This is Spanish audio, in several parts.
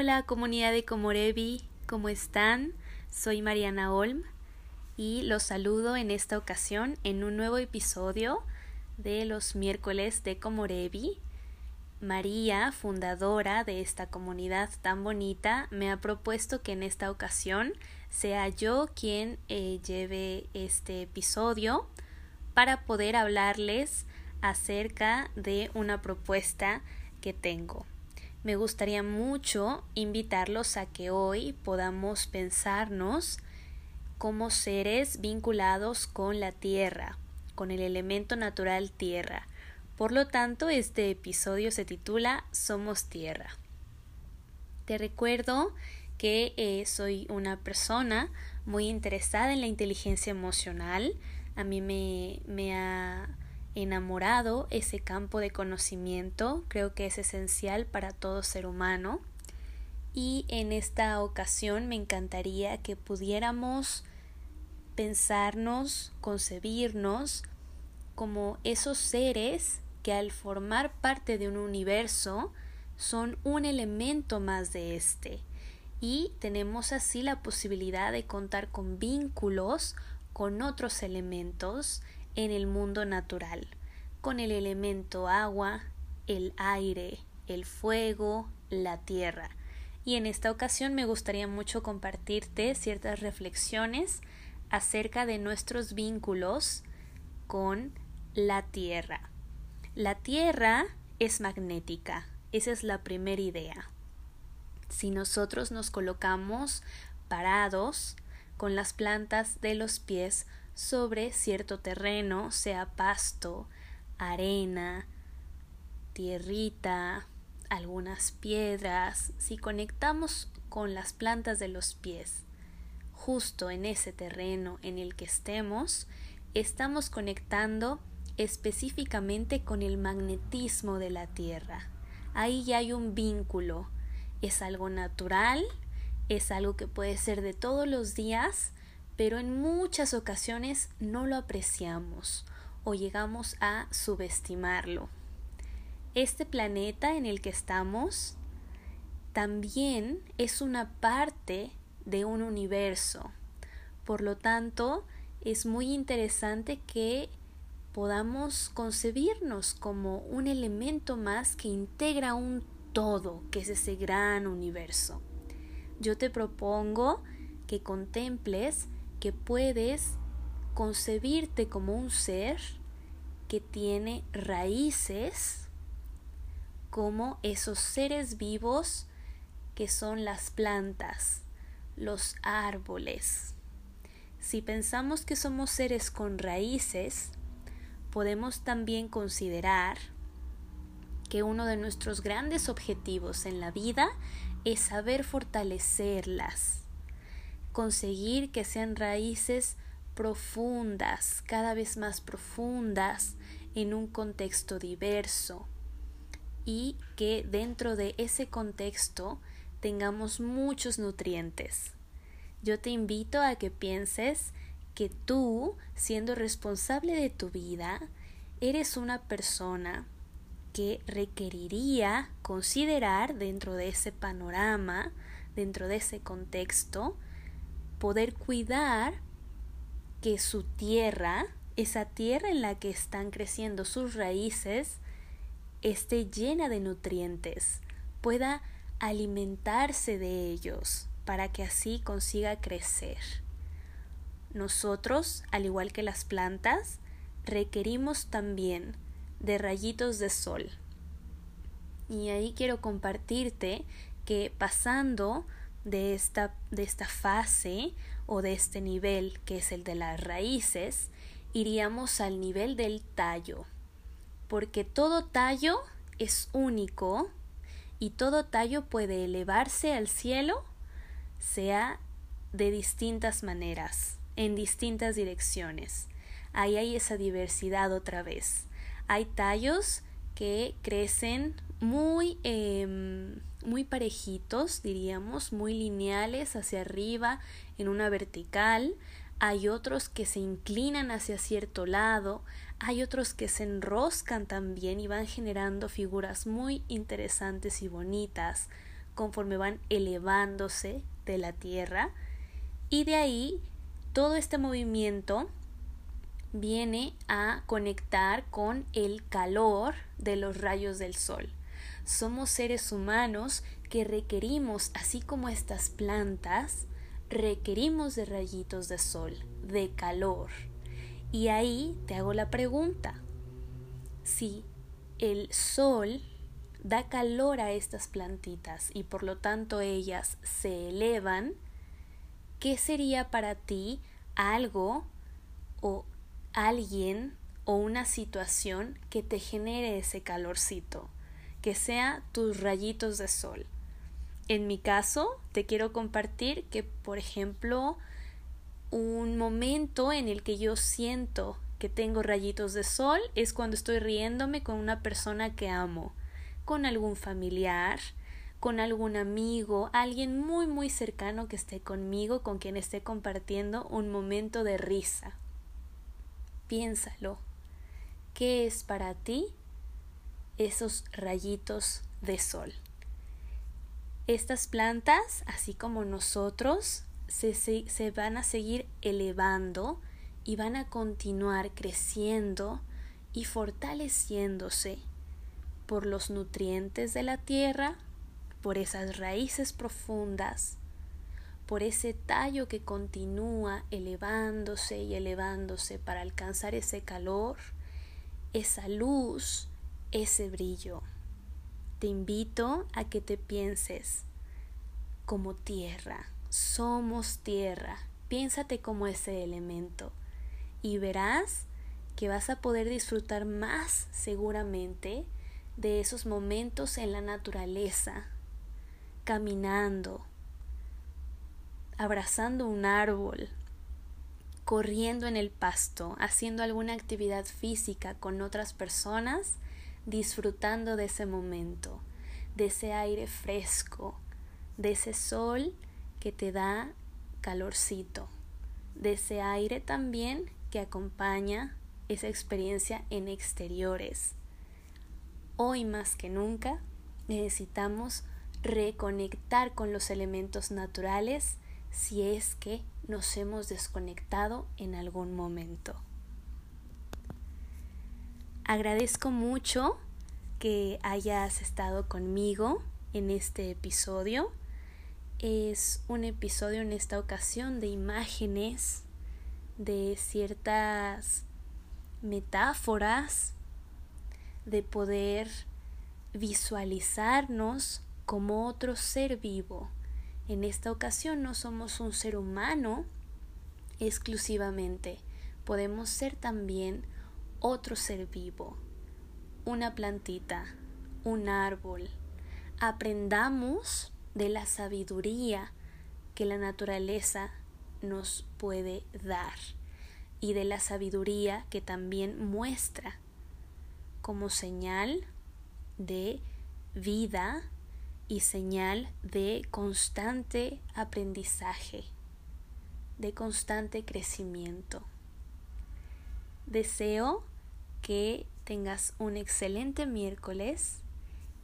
Hola comunidad de Comorevi, ¿cómo están? Soy Mariana Olm y los saludo en esta ocasión en un nuevo episodio de los miércoles de Comorevi. María, fundadora de esta comunidad tan bonita, me ha propuesto que en esta ocasión sea yo quien eh, lleve este episodio para poder hablarles acerca de una propuesta que tengo. Me gustaría mucho invitarlos a que hoy podamos pensarnos como seres vinculados con la tierra, con el elemento natural tierra. Por lo tanto, este episodio se titula Somos tierra. Te recuerdo que eh, soy una persona muy interesada en la inteligencia emocional. A mí me, me ha enamorado ese campo de conocimiento, creo que es esencial para todo ser humano. Y en esta ocasión me encantaría que pudiéramos pensarnos, concebirnos como esos seres que al formar parte de un universo son un elemento más de este y tenemos así la posibilidad de contar con vínculos con otros elementos en el mundo natural, con el elemento agua, el aire, el fuego, la tierra. Y en esta ocasión me gustaría mucho compartirte ciertas reflexiones acerca de nuestros vínculos con la tierra. La tierra es magnética, esa es la primera idea. Si nosotros nos colocamos parados con las plantas de los pies sobre cierto terreno, sea pasto, arena, tierrita, algunas piedras, si conectamos con las plantas de los pies justo en ese terreno en el que estemos, estamos conectando específicamente con el magnetismo de la Tierra. Ahí ya hay un vínculo. Es algo natural, es algo que puede ser de todos los días, pero en muchas ocasiones no lo apreciamos o llegamos a subestimarlo. Este planeta en el que estamos también es una parte de un universo. Por lo tanto, es muy interesante que podamos concebirnos como un elemento más que integra un todo, que es ese gran universo. Yo te propongo que contemples que puedes concebirte como un ser que tiene raíces como esos seres vivos que son las plantas, los árboles. Si pensamos que somos seres con raíces, podemos también considerar que uno de nuestros grandes objetivos en la vida es saber fortalecerlas conseguir que sean raíces profundas, cada vez más profundas, en un contexto diverso y que dentro de ese contexto tengamos muchos nutrientes. Yo te invito a que pienses que tú, siendo responsable de tu vida, eres una persona que requeriría considerar dentro de ese panorama, dentro de ese contexto, poder cuidar que su tierra, esa tierra en la que están creciendo sus raíces, esté llena de nutrientes, pueda alimentarse de ellos para que así consiga crecer. Nosotros, al igual que las plantas, requerimos también de rayitos de sol. Y ahí quiero compartirte que pasando de esta, de esta fase o de este nivel que es el de las raíces, iríamos al nivel del tallo, porque todo tallo es único y todo tallo puede elevarse al cielo, sea de distintas maneras, en distintas direcciones. Ahí hay esa diversidad otra vez. Hay tallos que crecen muy em, muy parejitos, diríamos, muy lineales hacia arriba en una vertical, hay otros que se inclinan hacia cierto lado, hay otros que se enroscan también y van generando figuras muy interesantes y bonitas, conforme van elevándose de la Tierra y de ahí todo este movimiento viene a conectar con el calor de los rayos del sol. Somos seres humanos que requerimos, así como estas plantas, requerimos de rayitos de sol, de calor. Y ahí te hago la pregunta, si el sol da calor a estas plantitas y por lo tanto ellas se elevan, ¿qué sería para ti algo o alguien o una situación que te genere ese calorcito, que sea tus rayitos de sol? En mi caso, te quiero compartir que, por ejemplo, un momento en el que yo siento que tengo rayitos de sol es cuando estoy riéndome con una persona que amo, con algún familiar, con algún amigo, alguien muy muy cercano que esté conmigo, con quien esté compartiendo un momento de risa. Piénsalo. ¿Qué es para ti esos rayitos de sol? Estas plantas, así como nosotros, se, se, van a seguir elevando y van a continuar creciendo y fortaleciéndose por los nutrientes de la tierra, por esas raíces profundas, por ese tallo que continúa elevándose y elevándose para alcanzar ese calor, esa luz, ese brillo te invito a que te pienses como tierra. Somos tierra. Piénsate como ese elemento y verás que vas a poder disfrutar más seguramente de esos momentos en la naturaleza, caminando, abrazando un árbol, corriendo en el pasto, haciendo alguna actividad física con otras personas disfrutando de ese momento, de ese aire fresco, de ese sol que te da calorcito, de ese aire también que acompaña esa experiencia en exteriores. Hoy más que nunca necesitamos reconectar con los elementos naturales si es que nos hemos desconectado en algún momento. Agradezco mucho que hayas estado conmigo en este episodio. Es un episodio en esta ocasión de imágenes, de ciertas metáforas, de poder visualizarnos como otro ser vivo. En esta ocasión no somos un ser humano exclusivamente, podemos ser también otro ser vivo, una plantita, un árbol. Aprendamos de la sabiduría que la naturaleza nos puede dar y de la sabiduría que también muestra como señal de vida y señal de constante aprendizaje, de constante crecimiento. Deseo que tengas un excelente miércoles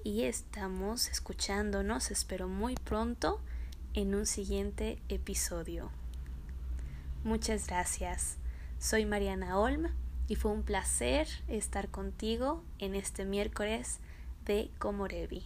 y estamos escuchándonos, espero muy pronto, en un siguiente episodio. Muchas gracias. Soy Mariana Olm y fue un placer estar contigo en este miércoles de Comorevi.